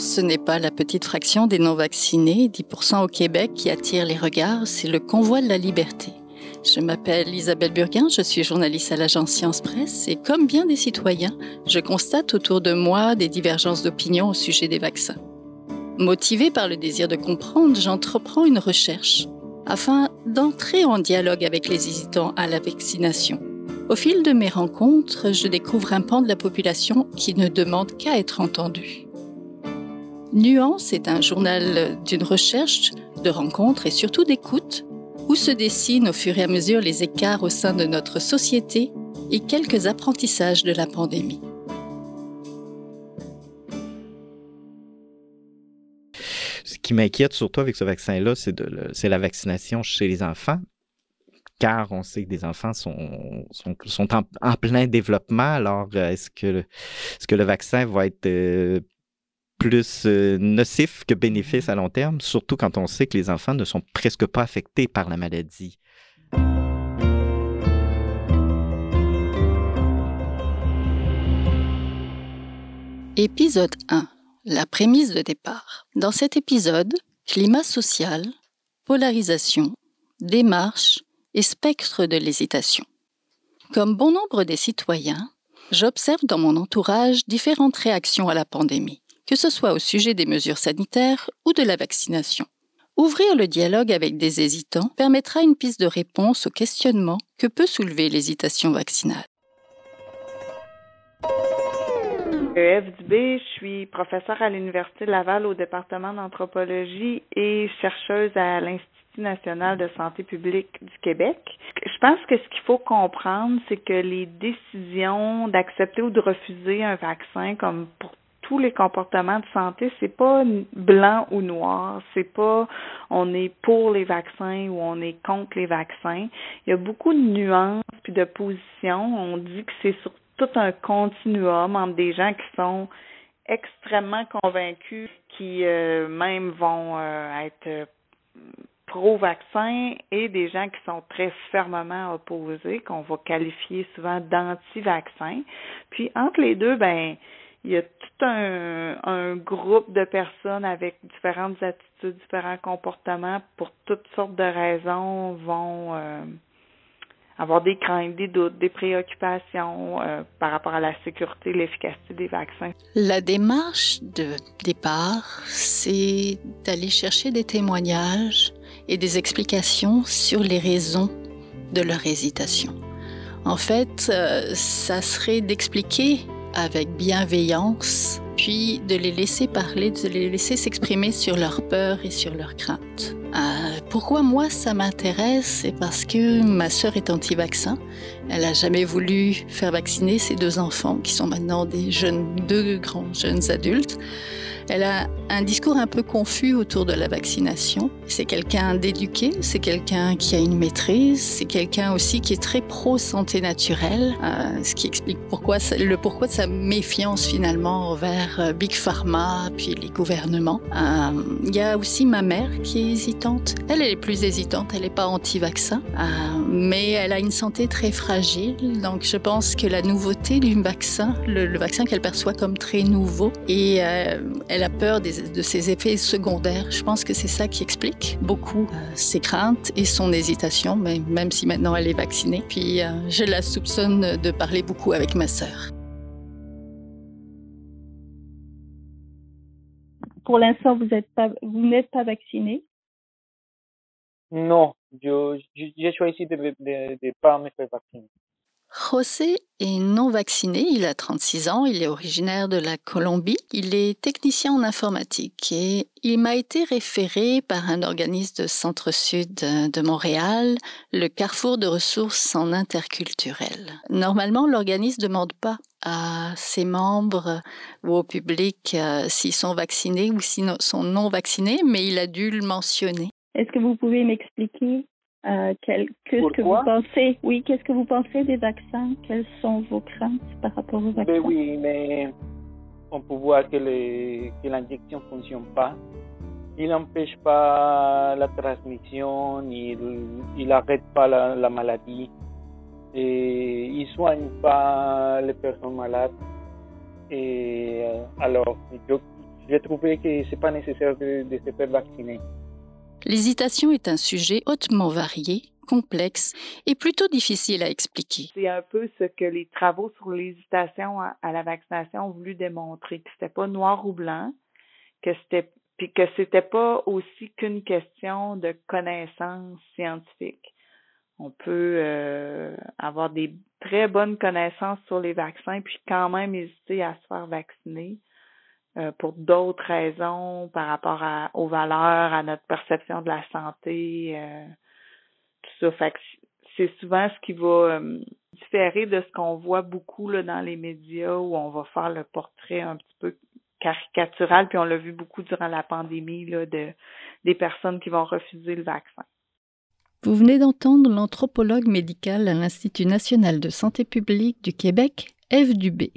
ce n'est pas la petite fraction des non-vaccinés, 10% au Québec, qui attire les regards, c'est le convoi de la liberté. Je m'appelle Isabelle Burguin, je suis journaliste à l'agence Science Presse et comme bien des citoyens, je constate autour de moi des divergences d'opinion au sujet des vaccins. Motivée par le désir de comprendre, j'entreprends une recherche afin d'entrer en dialogue avec les hésitants à la vaccination. Au fil de mes rencontres, je découvre un pan de la population qui ne demande qu'à être entendu. Nuance est un journal d'une recherche, de rencontres et surtout d'écoute, où se dessinent au fur et à mesure les écarts au sein de notre société et quelques apprentissages de la pandémie. Ce qui m'inquiète surtout avec ce vaccin-là, c'est la vaccination chez les enfants, car on sait que des enfants sont, sont, en, plein développement. Alors, euh, est-ce que, est que le vaccin va être euh, plus euh, nocif que bénéfice à long terme, surtout quand on sait que les enfants ne sont presque pas affectés par la maladie? Épisode 1. La prémisse de départ. Dans cet épisode, climat social, polarisation, démarche, et spectre de l'hésitation. Comme bon nombre des citoyens, j'observe dans mon entourage différentes réactions à la pandémie, que ce soit au sujet des mesures sanitaires ou de la vaccination. Ouvrir le dialogue avec des hésitants permettra une piste de réponse au questionnement que peut soulever l'hésitation vaccinale. Dubé, je suis professeure à l'Université Laval au département d'anthropologie et chercheuse à l'Institut national de santé publique du Québec. Je pense que ce qu'il faut comprendre, c'est que les décisions d'accepter ou de refuser un vaccin, comme pour tous les comportements de santé, c'est pas blanc ou noir, c'est pas on est pour les vaccins ou on est contre les vaccins. Il y a beaucoup de nuances puis de positions. On dit que c'est sur tout un continuum entre des gens qui sont extrêmement convaincus, qui euh, même vont euh, être pro-vaccin et des gens qui sont très fermement opposés, qu'on va qualifier souvent d'anti-vaccins. Puis entre les deux, ben il y a tout un, groupe de personnes avec différentes attitudes, différents comportements, pour toutes sortes de raisons, vont euh, avoir des craintes, des doutes, des préoccupations euh, par rapport à la sécurité, l'efficacité des vaccins. La démarche de départ, c'est d'aller chercher des témoignages et des explications sur les raisons de leur hésitation. En fait, euh, ça serait d'expliquer avec bienveillance, puis de les laisser parler, de les laisser s'exprimer sur leurs peurs et sur leurs craintes. Euh, pourquoi moi ça m'intéresse C'est parce que ma sœur est anti-vaccin. Elle n'a jamais voulu faire vacciner ses deux enfants, qui sont maintenant des jeunes, deux grands jeunes adultes. Elle a un discours un peu confus autour de la vaccination. C'est quelqu'un d'éduqué, c'est quelqu'un qui a une maîtrise, c'est quelqu'un aussi qui est très pro santé naturelle, euh, ce qui explique pourquoi le pourquoi de sa méfiance finalement envers euh, Big Pharma puis les gouvernements. Euh, il y a aussi ma mère qui est hésitante. Elle, est plus hésitante, elle n'est pas anti-vaccin, mais elle a une santé très fragile. Donc je pense que la nouveauté du vaccin, le, le vaccin qu'elle perçoit comme très nouveau, et elle elle a peur de ses effets secondaires. Je pense que c'est ça qui explique beaucoup euh, ses craintes et son hésitation, mais même si maintenant elle est vaccinée. Puis euh, je la soupçonne de parler beaucoup avec ma sœur. Pour l'instant, vous n'êtes pas, vous n'êtes pas vacciné? Non, j'ai choisi de ne pas me faire vacciner. José est non vacciné, il a 36 ans, il est originaire de la Colombie, il est technicien en informatique et il m'a été référé par un organisme de centre-sud de Montréal, le Carrefour de ressources en interculturel. Normalement, l'organisme ne demande pas à ses membres ou au public euh, s'ils sont vaccinés ou s'ils sont non vaccinés, mais il a dû le mentionner. Est-ce que vous pouvez m'expliquer euh, qu'est-ce que vous pensez? Oui, qu'est-ce que vous pensez des vaccins? Quelles sont vos craintes par rapport aux vaccins? ben Oui, mais on peut voir que, l'injection ne fonctionne pas. Il n'empêche pas la transmission, il n'arrête pas la, maladie, et il ne soigne pas les personnes malades. Et euh, alors, je, j'ai trouvé que c'est pas nécessaire de, de se faire vacciner. L'hésitation est un sujet hautement varié, complexe et plutôt difficile à expliquer. C'est un peu ce que les travaux sur l'hésitation à, la vaccination ont voulu démontrer, que c'était pas noir ou blanc, que c'était puis que c'était pas aussi qu'une question de connaissances scientifiques. On peut euh, avoir des très bonnes connaissances sur les vaccins puis quand même hésiter à se faire vacciner. Euh, pour d'autres raisons par rapport à, aux valeurs, à notre perception de la santé, euh, tout ça. C'est souvent ce qui va euh, différer de ce qu'on voit beaucoup dans les médias où on va faire le portrait un petit peu caricatural, puis on l'a vu beaucoup durant la pandémie de des personnes qui vont refuser le vaccin. Vous venez d'entendre l'anthropologue médical à l'Institut national de santé publique du Québec, Eve Dubé.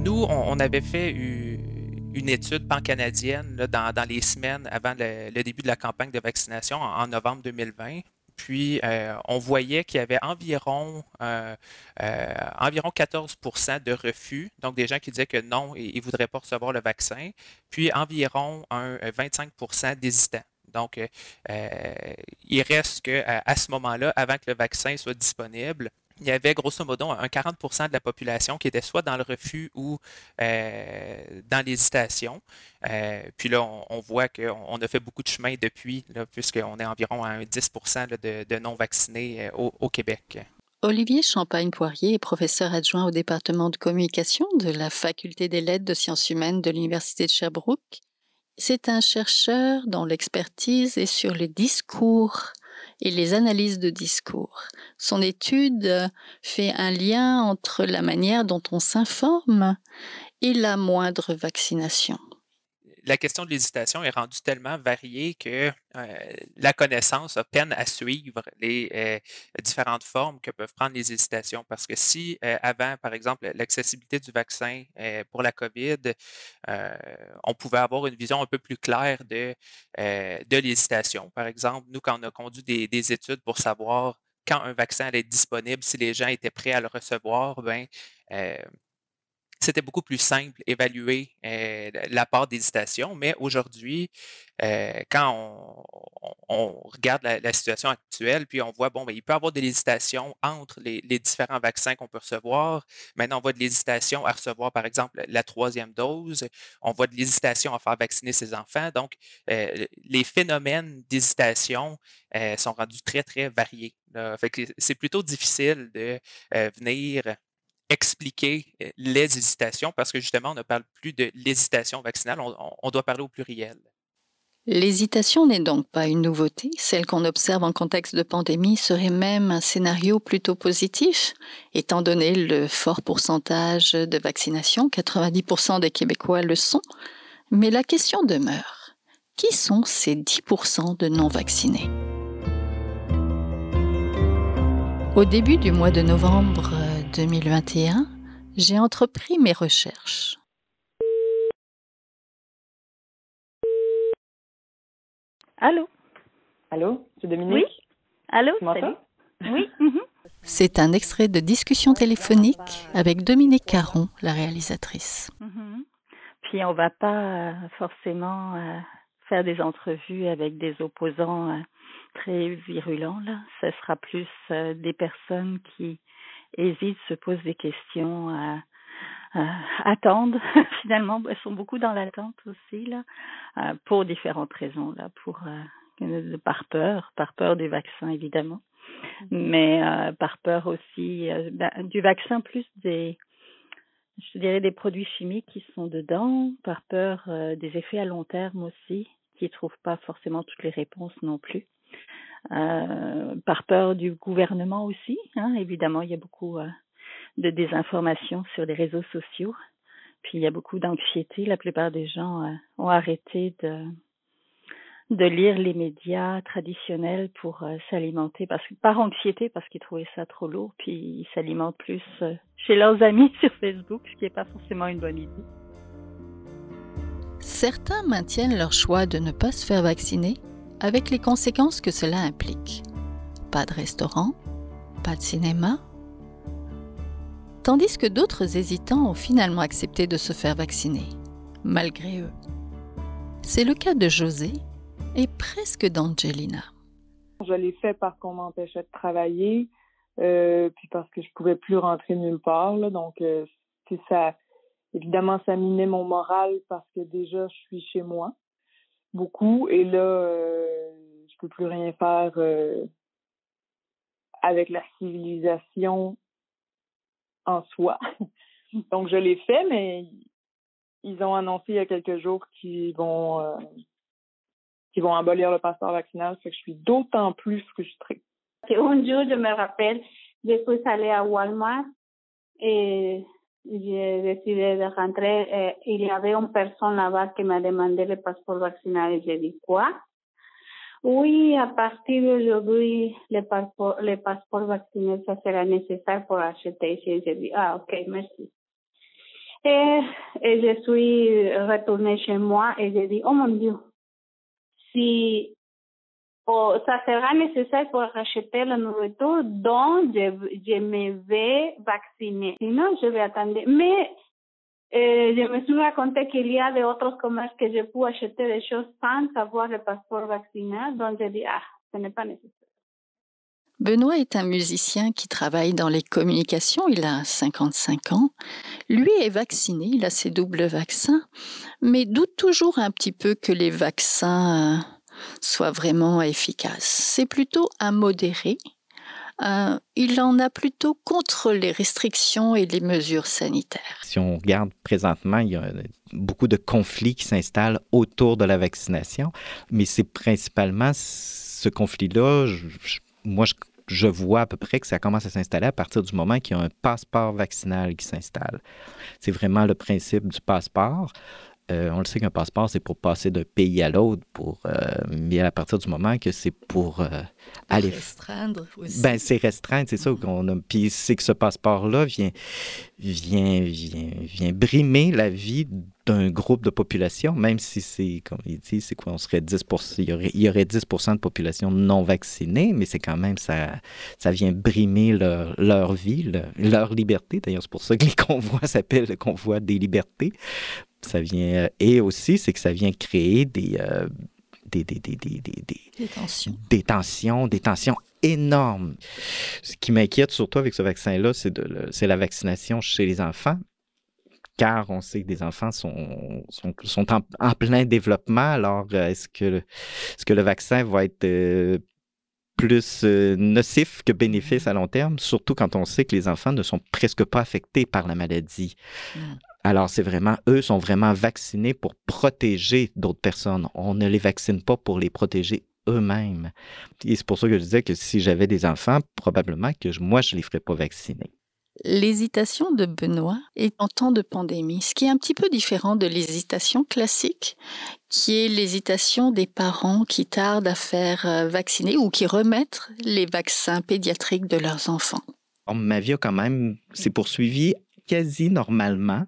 Nous, on, avait fait une étude pan-canadienne dans, les semaines avant le, début de la campagne de vaccination en, novembre 2020. Puis, euh, on voyait qu'il y avait environ, euh, euh, environ 14% de refus, donc des gens qui disaient que non, ils ne voudraient pas recevoir le vaccin, puis environ un 25% d'hésitants. Donc, il reste qu'à à ce moment-là, avant que le vaccin soit disponible, il y avait grosso modo un 40% de la population qui était soit dans le refus ou euh, dans l'hésitation. Euh, puis là, on, voit qu'on a fait beaucoup de chemin depuis, puisqu'on est environ à un 10 de, non-vaccinés euh, au, Québec. Olivier Champagne-Poirier est professeur adjoint au département de communication de la Faculté des lettres de sciences humaines de l'Université de Sherbrooke. C'est un chercheur dont l'expertise est sur les discours et les analyses de discours. Son étude fait un lien entre la manière dont on s'informe et la moindre vaccination la question de l'hésitation est rendue tellement variée que euh, la connaissance a peine à suivre les euh, différentes formes que peuvent prendre les hésitations. Parce que si euh, avant, par exemple, l'accessibilité du vaccin pour la COVID, on pouvait avoir une vision un peu plus claire de, de l'hésitation. Par exemple, nous, quand on a conduit des, des études pour savoir quand un vaccin allait être disponible, si les gens étaient prêts à le recevoir, ben, c'était beaucoup plus simple évaluer euh, la part d'hésitation, mais aujourd'hui, euh, quand on, regarde la, situation actuelle, puis on voit, bon, ben, il peut y avoir de l'hésitation entre les, différents vaccins qu'on peut recevoir. Maintenant, on voit de l'hésitation à recevoir, par exemple, la troisième dose. On voit de l'hésitation à faire vacciner ses enfants. Donc, euh, les phénomènes d'hésitation sont rendus très, très variés. c'est plutôt difficile de venir expliquer euh, les hésitations parce que justement, on ne parle plus de l'hésitation vaccinale, on, doit parler au pluriel. L'hésitation n'est donc pas une nouveauté. Celle qu'on observe en contexte de pandémie serait même un scénario plutôt positif, étant donné le fort pourcentage de vaccination, 90% des Québécois le sont. Mais la question demeure, qui sont ces 10% de non-vaccinés? Au début du mois de novembre 2021, j'ai entrepris mes recherches. Allô? Allô, c'est Dominique? Oui Allô, salut Oui. Mhm. C'est un extrait de discussion téléphonique avec Dominique Caron, la réalisatrice. Mhm. Puis on va pas euh, forcément euh, faire des entrevues avec des opposants euh, très virulents là. Ce sera plus des personnes qui hésitent, se posent des questions, euh, euh, attendent. Finalement, elles sont beaucoup dans l'attente aussi là, euh, pour différentes raisons là, pour par peur, par peur du vaccin évidemment, mm-hmm. mais par peur aussi ben, du vaccin plus des je dirais des produits chimiques qui sont dedans, par peur des effets à long terme aussi, qui ne trouvent pas forcément toutes les réponses non plus. Euh, par peur du gouvernement aussi. Hein. Évidemment, il y a beaucoup euh, de désinformation sur les réseaux sociaux. Puis il y a beaucoup d'anxiété. La plupart des gens euh, ont arrêté de lire les médias traditionnels pour s'alimenter parce par anxiété parce qu'ils trouvaient ça trop lourd puis ils s'alimentent plus chez leurs amis sur Facebook ce qui n'est pas forcément une bonne idée. Certains maintiennent leur choix de ne pas se faire vacciner avec les conséquences que cela implique. Pas de restaurant, pas de cinéma, tandis que d'autres hésitants ont finalement accepté de se faire vacciner, malgré eux. C'est le cas de José et presque d'Angelina. Je l'ai fait parce qu'on m'empêchait de travailler, euh, puis parce que je pouvais plus rentrer nulle part. donc, euh, ça, évidemment, ça minait mon moral parce que déjà, je suis chez moi beaucoup, et là, euh, je peux plus rien faire euh, avec la civilisation en soi. Donc, je l'ai fait, mais ils ont annoncé il y a quelques jours qu'ils vont euh, qu'ils vont abolir le passeport vaccinal, fait que je suis d'autant plus frustrée. Un jour, je me rappelle, je suis allée à Walmart et j'ai décidé de rentrer. Et il y avait une personne là-bas qui m'a demandé le passeport vaccinal et j'ai dit quoi? Oui, à partir d'aujourd'hui, le passeport, le passeport vaccinal, ça sera nécessaire pour acheter. Dit, ah, ok, merci. Et, et je suis retournée chez moi et j'ai dit, oh mon Dieu, si oh, ça sera nécessaire pour acheter la nourriture dont je, je me vais vacciner. Sinon, je vais attendre. Mais euh, je me suis raconté qu'il y a d'autres commerces que je peux acheter des choses sans avoir le passeport vaccinal. Donc, je dis, ah, ce n'est pas nécessaire. Benoît est un musicien qui travaille dans les communications, il a 55 ans. Lui est vacciné, il a ses doubles vaccins, mais doute toujours un petit peu que les vaccins soient vraiment efficaces. C'est plutôt un modéré. Euh, il en a plutôt contre les restrictions et les mesures sanitaires. Si on regarde présentement, il y a beaucoup de conflits qui s'installent autour de la vaccination, mais c'est principalement ce conflit-là, moi je je vois à peu près que ça commence à s'installer à partir du moment qu'il y a un passeport vaccinal qui s'installe. C'est vraiment le principe du passeport. Euh, on le sait qu'un passeport, c'est pour passer d'un pays à l'autre, pour, euh, mais à partir du moment que c'est pour euh, aller. Restreindre aussi. Ben, c'est restreindre, c'est ça qu'on a. Puis c'est que ce passeport-là vient, vient, vient, vient brimer la vie d'un groupe de population, même si c'est, comme il dit, c'est quoi, on serait 10 il y aurait, il y aurait 10 de population non vaccinée, mais c'est quand même, ça, ça vient brimer leur, leur vie, leur, liberté. D'ailleurs, c'est pour ça que les convois s'appellent le convoi des libertés. Ça vient, et aussi, c'est que ça vient créer des, euh, des, des, des, des, des, tensions. Des tensions, des tensions énormes. Ce qui m'inquiète surtout avec ce vaccin-là, c'est, de, c'est la vaccination chez les enfants car on sait que des enfants sont, sont, sont en, plein développement. Alors, euh, est-ce que, est que le vaccin va être euh, plus euh, nocif que bénéfice à long terme, surtout quand on sait que les enfants ne sont presque pas affectés par la maladie. Mm. Alors, c'est vraiment, eux sont vraiment vaccinés pour protéger d'autres personnes. On ne les vaccine pas pour les protéger eux-mêmes. Et c'est pour ça que je disais que si j'avais des enfants, probablement que moi, je ne les ferais pas vacciner. L'hésitation de Benoît est en temps de pandémie, ce qui est un petit peu différent de l'hésitation classique, qui est l'hésitation des parents qui tardent à faire euh, vacciner ou qui remettent les vaccins pédiatriques de leurs enfants. Ma vie a quand même s'est poursuivie quasi normalement.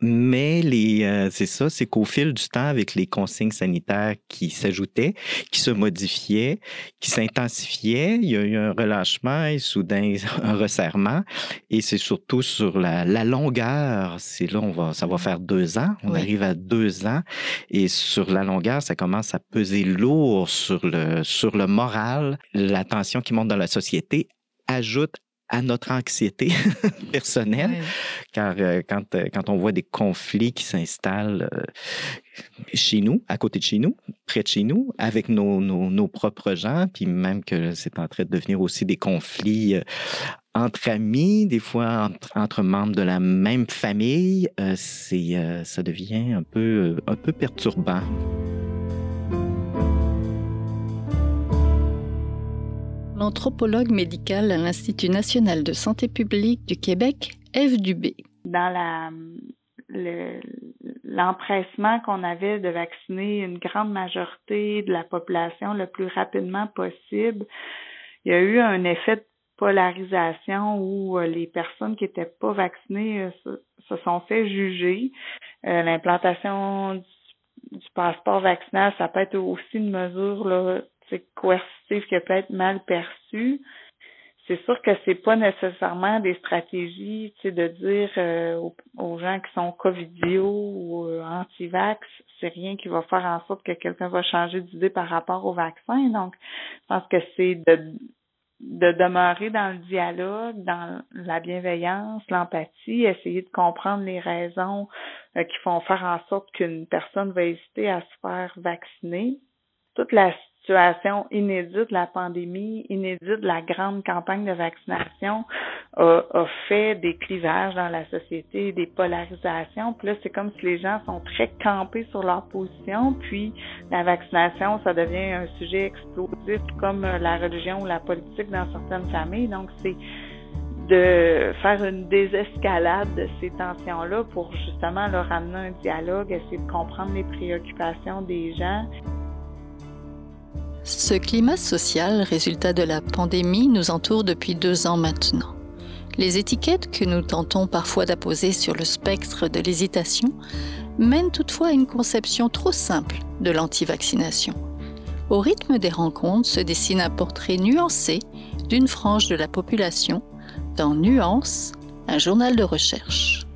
Mais les, euh, c'est ça, c'est qu'au fil du temps, avec les consignes sanitaires qui s'ajoutaient, qui se modifiaient, qui s'intensifiaient, il y a eu un relâchement et soudain un resserrement. Et c'est surtout sur la, la, longueur. C'est là, on va, ça va faire deux ans. On arrive à deux ans. Et sur la longueur, ça commence à peser lourd sur le, sur le moral. La tension qui monte dans la société ajoute à notre anxiété personnelle, car euh, quand, euh, quand on voit des conflits qui s'installent euh, chez nous, à côté de chez nous, près de chez nous, avec nos, nos, nos propres gens, puis même que c'est en train de devenir aussi des conflits entre amis, des fois entre, entre, membres de la même famille, c'est ça devient un peu un peu perturbant. Anthropologue médicale à l'Institut national de santé publique du Québec, Eve Dubé. Dans l'empressement qu'on avait de vacciner une grande majorité de la population le plus rapidement possible, il y a eu un effet de polarisation où euh, les personnes qui n'étaient pas vaccinées euh, se, sont fait juger. Euh, l'implantation du, du, passeport vaccinal, ça peut être aussi une mesure là, coercitive qui peut être mal perçue. c'est sûr que c'est pas nécessairement des stratégies, tu sais, de dire euh, aux, gens qui sont covidio ou euh, anti-vax, c'est rien qui va faire en sorte que quelqu'un va changer d'idée par rapport au vaccin. Donc, je pense que c'est de de demeurer dans le dialogue, dans la bienveillance, l'empathie, essayer de comprendre les raisons euh, qui font faire en sorte qu'une personne va hésiter à se faire vacciner. Toute la situation inédite la pandémie, inédite la grande campagne de vaccination a, a, fait des clivages dans la société, des polarisations. Puis là, c'est comme si les gens sont très campés sur leur position, puis la vaccination, ça devient un sujet explosif comme la religion ou la politique dans certaines familles. Donc, c'est de faire une désescalade de ces tensions-là pour justement leur amener un dialogue, essayer de comprendre les préoccupations des gens. Ce climat social, résultat de la pandémie, nous entoure depuis deux ans maintenant. Les étiquettes que nous tentons parfois d'apposer sur le spectre de l'hésitation mènent toutefois à une conception trop simple de l'antivaccination. Au rythme des rencontres se dessine un portrait nuancé d'une frange de la population dans Nuance, un journal de recherche.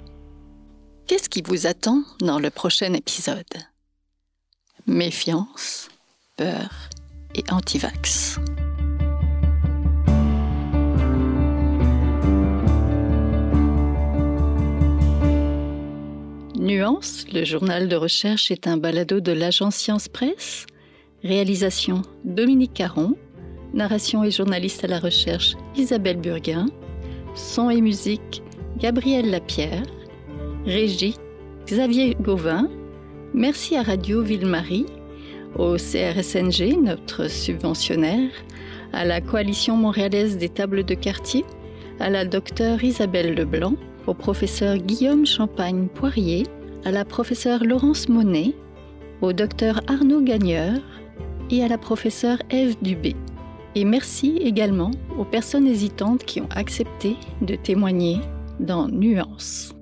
Qu'est-ce qui vous attend dans le prochain épisode? Méfiance, peur, et anti-vax. Nuance, le journal de recherche, est un balado de l'agence Science Presse. Réalisation Dominique Caron. Narration et journaliste à la recherche Isabelle Burguin. Son et musique Gabriel Lapierre. Régie Xavier Gauvin. Merci à Radio Ville-Marie au CRSNG, notre subventionnaire, à la Coalition montréalaise des tables de quartier, à la docteure Isabelle Leblanc, au professeur Guillaume Champagne-Poirier, à la professeure Laurence Monet, au docteur Arnaud Gagneur et à la professeure Ève Dubé. Et merci également aux personnes hésitantes qui ont accepté de témoigner dans Nuance.